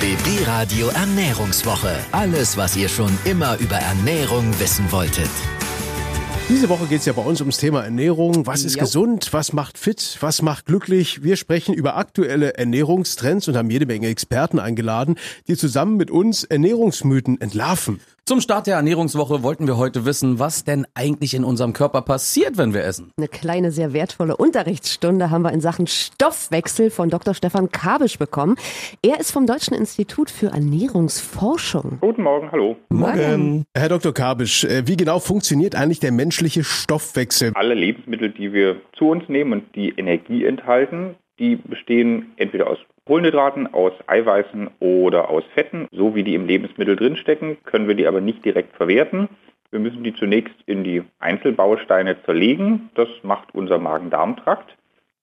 BB Radio Ernährungswoche. Alles, was ihr schon immer über Ernährung wissen wolltet. Diese Woche geht es ja bei uns ums Thema Ernährung. Was ist Jo. gesund? Was macht fit? Was macht glücklich? Wir sprechen über aktuelle Ernährungstrends und haben jede Menge Experten eingeladen, die zusammen mit uns Ernährungsmythen entlarven. Zum Start der Ernährungswoche wollten wir heute wissen, was denn eigentlich in unserem Körper passiert, wenn wir essen. Eine kleine, sehr wertvolle Unterrichtsstunde haben wir in Sachen Stoffwechsel von Dr. Stefan Kabisch bekommen. Er ist vom Deutschen Institut für Ernährungsforschung. Guten Morgen, hallo. Morgen. Herr Dr. Kabisch, äh, wie genau funktioniert eigentlich der menschliche Stoffwechsel? Alle Lebensmittel, die wir zu uns nehmen und die Energie enthalten, die bestehen entweder aus Kohlenhydraten, aus Eiweißen oder aus Fetten. So wie die im Lebensmittel drinstecken, können wir die aber nicht direkt verwerten. Wir müssen die zunächst in die Einzelbausteine zerlegen. Das macht unser Magen-Darm-Trakt.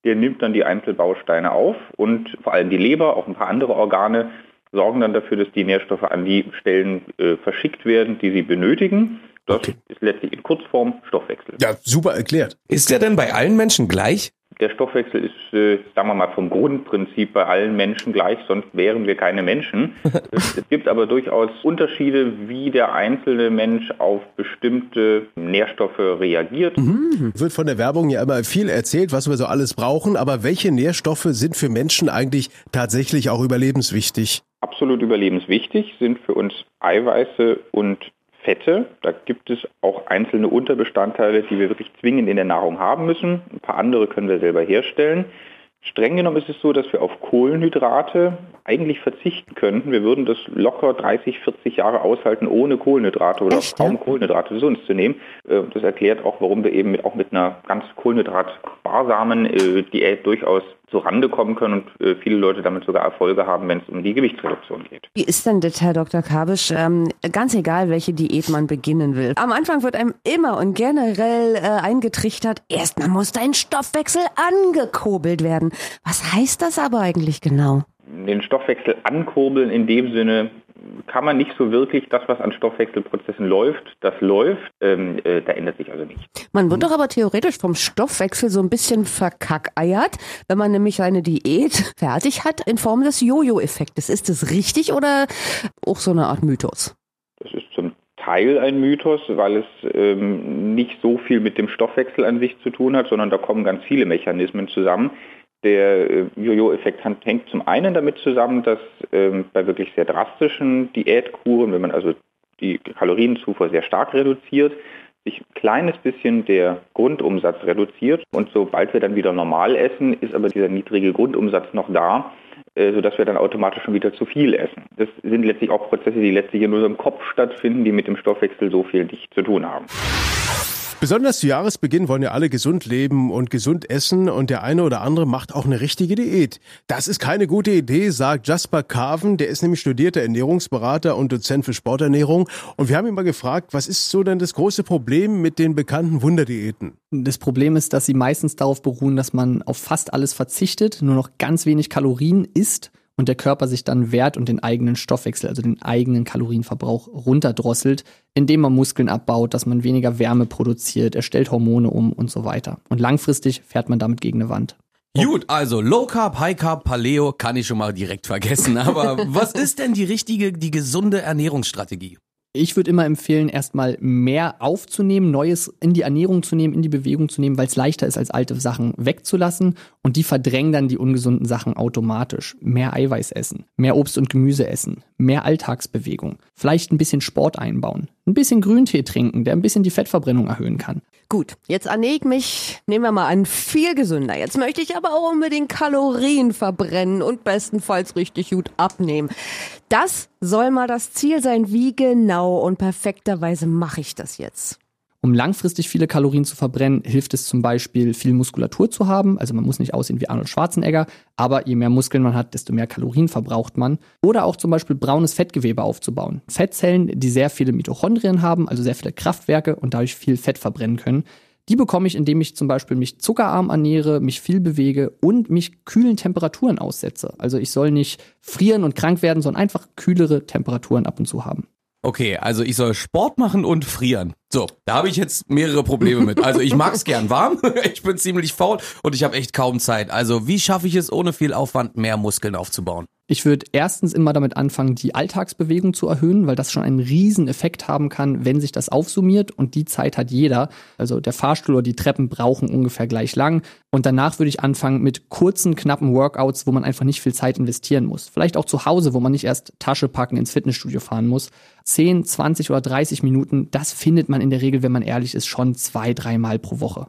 Der nimmt dann die Einzelbausteine auf und vor allem die Leber, auch ein paar andere Organe, sorgen dann dafür, dass die Nährstoffe an die Stellen äh, verschickt werden, die sie benötigen. Das Okay. ist letztlich in Kurzform Stoffwechsel. Ja, super erklärt. Ist der denn bei allen Menschen gleich? Der Stoffwechsel ist, äh, sagen wir mal, vom Grundprinzip bei allen Menschen gleich, sonst wären wir keine Menschen. es, es gibt aber durchaus Unterschiede, wie der einzelne Mensch auf bestimmte Nährstoffe reagiert. Wird von der Werbung ja immer viel erzählt, was wir so alles brauchen, aber welche Nährstoffe sind für Menschen eigentlich tatsächlich auch überlebenswichtig? Absolut überlebenswichtig sind für uns Eiweiße und Fette. Da gibt es auch einzelne Unterbestandteile, die wir wirklich zwingend in der Nahrung haben müssen. Ein paar andere können wir selber herstellen. Streng genommen ist es so, dass wir auf Kohlenhydrate eigentlich verzichten könnten. Wir würden das locker 30, 40 Jahre aushalten, ohne Kohlenhydrate oder Echt, kaum ja? Kohlenhydrate zu uns zu nehmen. Äh, Das erklärt auch, warum wir eben mit, auch mit einer ganz kohlenhydratsparsamen äh, Diät durchaus zu Rande kommen können und äh, viele Leute damit sogar Erfolge haben, wenn es um die Gewichtsreduktion geht. Wie ist denn das, Herr Dr. Kabisch? Ähm, ganz egal, welche Diät man beginnen will. Am Anfang wird einem immer und generell äh, eingetrichtert, erstmal muss dein Stoffwechsel angekurbelt werden. Was heißt das aber eigentlich genau? den Stoffwechsel ankurbeln in dem Sinne kann man nicht so wirklich das, was an Stoffwechselprozessen läuft, das läuft, ähm, äh, da ändert sich also nichts. Man wird doch aber theoretisch vom Stoffwechsel so ein bisschen verkackeiert, wenn man nämlich seine Diät fertig hat in Form des Jojo-Effektes. Ist das richtig oder auch so eine Art Mythos? Das ist zum Teil ein Mythos, weil es ähm, nicht so viel mit dem Stoffwechsel an sich zu tun hat, sondern da kommen ganz viele Mechanismen zusammen. Der äh, Jojo-Effekt hängt zum einen damit zusammen, dass ähm, bei wirklich sehr drastischen Diätkuren, wenn man also die Kalorienzufuhr sehr stark reduziert, sich ein kleines bisschen der Grundumsatz reduziert. Und sobald wir dann wieder normal essen, ist aber dieser niedrige Grundumsatz noch da, äh, sodass wir dann automatisch schon wieder zu viel essen. Das sind letztlich auch Prozesse, die letztlich in unserem Kopf stattfinden, die mit dem Stoffwechsel so viel nicht zu tun haben. Besonders zu Jahresbeginn wollen ja alle gesund leben und gesund essen und der eine oder andere macht auch eine richtige Diät. Das ist keine gute Idee, sagt Jasper Carven, der ist nämlich studierter Ernährungsberater und Dozent für Sporternährung und wir haben ihn mal gefragt, was ist so denn das große Problem mit den bekannten Wunderdiäten? Das Problem ist, dass sie meistens darauf beruhen, dass man auf fast alles verzichtet, nur noch ganz wenig Kalorien isst und der Körper sich dann wehrt und den eigenen Stoffwechsel, also den eigenen Kalorienverbrauch runterdrosselt, indem man Muskeln abbaut, dass man weniger Wärme produziert, er stellt Hormone um und so weiter. Und langfristig fährt man damit gegen eine Wand. Gut, also Low Carb, High Carb, Paleo kann ich schon mal direkt vergessen. Aber was ist denn die richtige, die gesunde Ernährungsstrategie? Ich würde immer empfehlen, erstmal mehr aufzunehmen, Neues in die Ernährung zu nehmen, in die Bewegung zu nehmen, weil es leichter ist, als alte Sachen wegzulassen. Und die verdrängen dann die ungesunden Sachen automatisch. Mehr Eiweiß essen, mehr Obst und Gemüse essen, mehr Alltagsbewegung, vielleicht ein bisschen Sport einbauen, ein bisschen Grüntee trinken, der ein bisschen die Fettverbrennung erhöhen kann. Gut, jetzt ernähre ich mich, nehmen wir mal an, viel gesünder. Jetzt möchte ich aber auch unbedingt Kalorien verbrennen und bestenfalls richtig gut abnehmen. Das soll mal das Ziel sein. Wie genau und perfekterweise mache ich das jetzt? Um langfristig viele Kalorien zu verbrennen, hilft es zum Beispiel, viel Muskulatur zu haben. Also man muss nicht aussehen wie Arnold Schwarzenegger, aber je mehr Muskeln man hat, desto mehr Kalorien verbraucht man. Oder auch zum Beispiel braunes Fettgewebe aufzubauen. Fettzellen, die sehr viele Mitochondrien haben, also sehr viele Kraftwerke und dadurch viel Fett verbrennen können. Die bekomme ich, indem ich zum Beispiel mich zuckerarm ernähre, mich viel bewege und mich kühlen Temperaturen aussetze. Also ich soll nicht frieren und krank werden, sondern einfach kühlere Temperaturen ab und zu haben. Okay, also ich soll Sport machen und frieren. So, da habe ich jetzt mehrere Probleme mit. Also ich mag's gern warm, ich bin ziemlich faul und ich habe echt kaum Zeit. Also wie schaffe ich es ohne viel Aufwand mehr Muskeln aufzubauen? Ich würde erstens immer damit anfangen, die Alltagsbewegung zu erhöhen, weil das schon einen riesen Effekt haben kann, wenn sich das aufsummiert und die Zeit hat jeder. Also der Fahrstuhl oder die Treppen brauchen ungefähr gleich lang. Und danach würde ich anfangen mit kurzen, knappen Workouts, wo man einfach nicht viel Zeit investieren muss. Vielleicht auch zu Hause, wo man nicht erst Tasche packen ins Fitnessstudio fahren muss. 10, 20 oder 30 Minuten, das findet man in der Regel, wenn man ehrlich ist, schon zwei, dreimal pro Woche.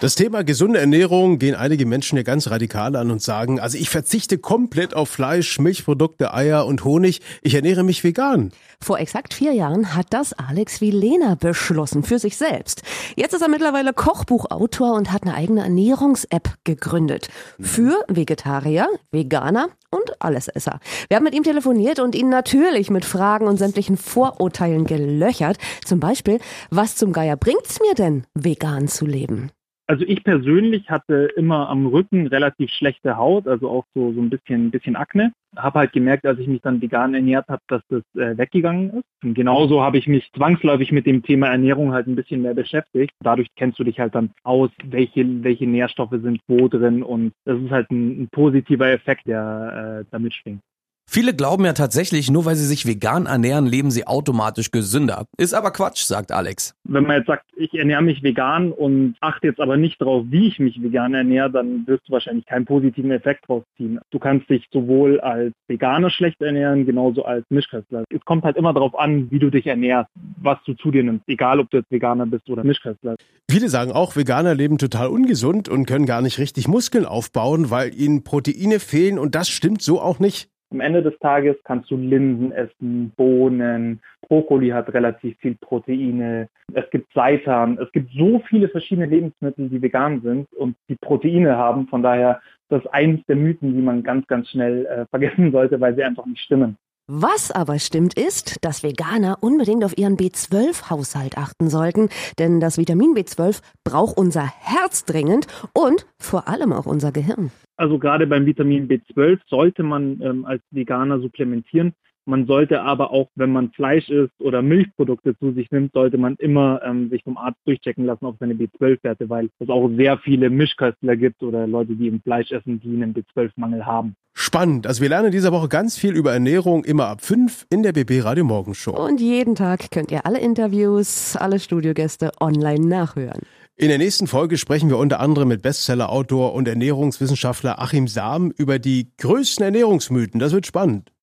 Das Thema gesunde Ernährung gehen einige Menschen ja ganz radikal an und sagen, also ich verzichte komplett auf Fleisch, Milchprodukte, Eier und Honig. Ich ernähre mich vegan. Vor exakt vier Jahren hat das Alex Vilena beschlossen für sich selbst. Jetzt ist er mittlerweile Kochbuchautor und hat eine eigene Ernährungs-App gegründet. Für Vegetarier, Veganer und Allesesser. Wir haben mit ihm telefoniert und ihn natürlich mit Fragen und sämtlichen Vorurteilen gelöchert. Zum Beispiel, was zum Geier bringt's mir denn, vegan zu leben? Also ich persönlich hatte immer am Rücken relativ schlechte Haut, also auch so, so ein bisschen, bisschen Akne. Habe halt gemerkt, als ich mich dann vegan ernährt habe, dass das äh, weggegangen ist. Und genauso habe ich mich zwangsläufig mit dem Thema Ernährung halt ein bisschen mehr beschäftigt. Dadurch kennst du dich halt dann aus, welche, welche Nährstoffe sind wo drin und das ist halt ein, ein positiver Effekt, der äh, da mitschwingt. Viele glauben ja tatsächlich, nur weil sie sich vegan ernähren, leben sie automatisch gesünder. Ist aber Quatsch, sagt Alex. Wenn man jetzt sagt, ich ernähre mich vegan und achte jetzt aber nicht darauf, wie ich mich vegan ernähre, dann wirst du wahrscheinlich keinen positiven Effekt draus ziehen. Du kannst dich sowohl als Veganer schlecht ernähren, genauso als Mischköstler. Es kommt halt immer darauf an, wie du dich ernährst, was du zu dir nimmst, egal ob du jetzt Veganer bist oder Mischköstler. Viele sagen auch, Veganer leben total ungesund und können gar nicht richtig Muskeln aufbauen, weil ihnen Proteine fehlen und das stimmt so auch nicht. Am Ende des Tages kannst du Linsen essen, Bohnen, Brokkoli hat relativ viel Proteine, es gibt Seitan, es gibt so viele verschiedene Lebensmittel, die vegan sind und die Proteine haben. Von daher das ist eines der Mythen, die man ganz, ganz schnell äh, vergessen sollte, weil sie einfach nicht stimmen. Was aber stimmt ist, dass Veganer unbedingt auf ihren B12-Haushalt achten sollten, denn das Vitamin B12 braucht unser Herz dringend und vor allem auch unser Gehirn. Also gerade beim Vitamin B12 sollte man ähm, als Veganer supplementieren. Man sollte aber auch, wenn man Fleisch isst oder Milchprodukte zu sich nimmt, sollte man immer ähm, sich vom Arzt durchchecken lassen auf seine B12-Werte, weil es auch sehr viele Mischköstler gibt oder Leute, die im Fleisch essen, die einen B12-Mangel haben. Spannend. Also wir lernen diese Woche ganz viel über Ernährung, immer ab 5 in der BB Radio Morgenshow. Und jeden Tag könnt ihr alle Interviews, alle Studiogäste online nachhören. In der nächsten Folge sprechen wir unter anderem mit Bestseller-Autor und Ernährungswissenschaftler Achim Sam über die größten Ernährungsmythen. Das wird spannend.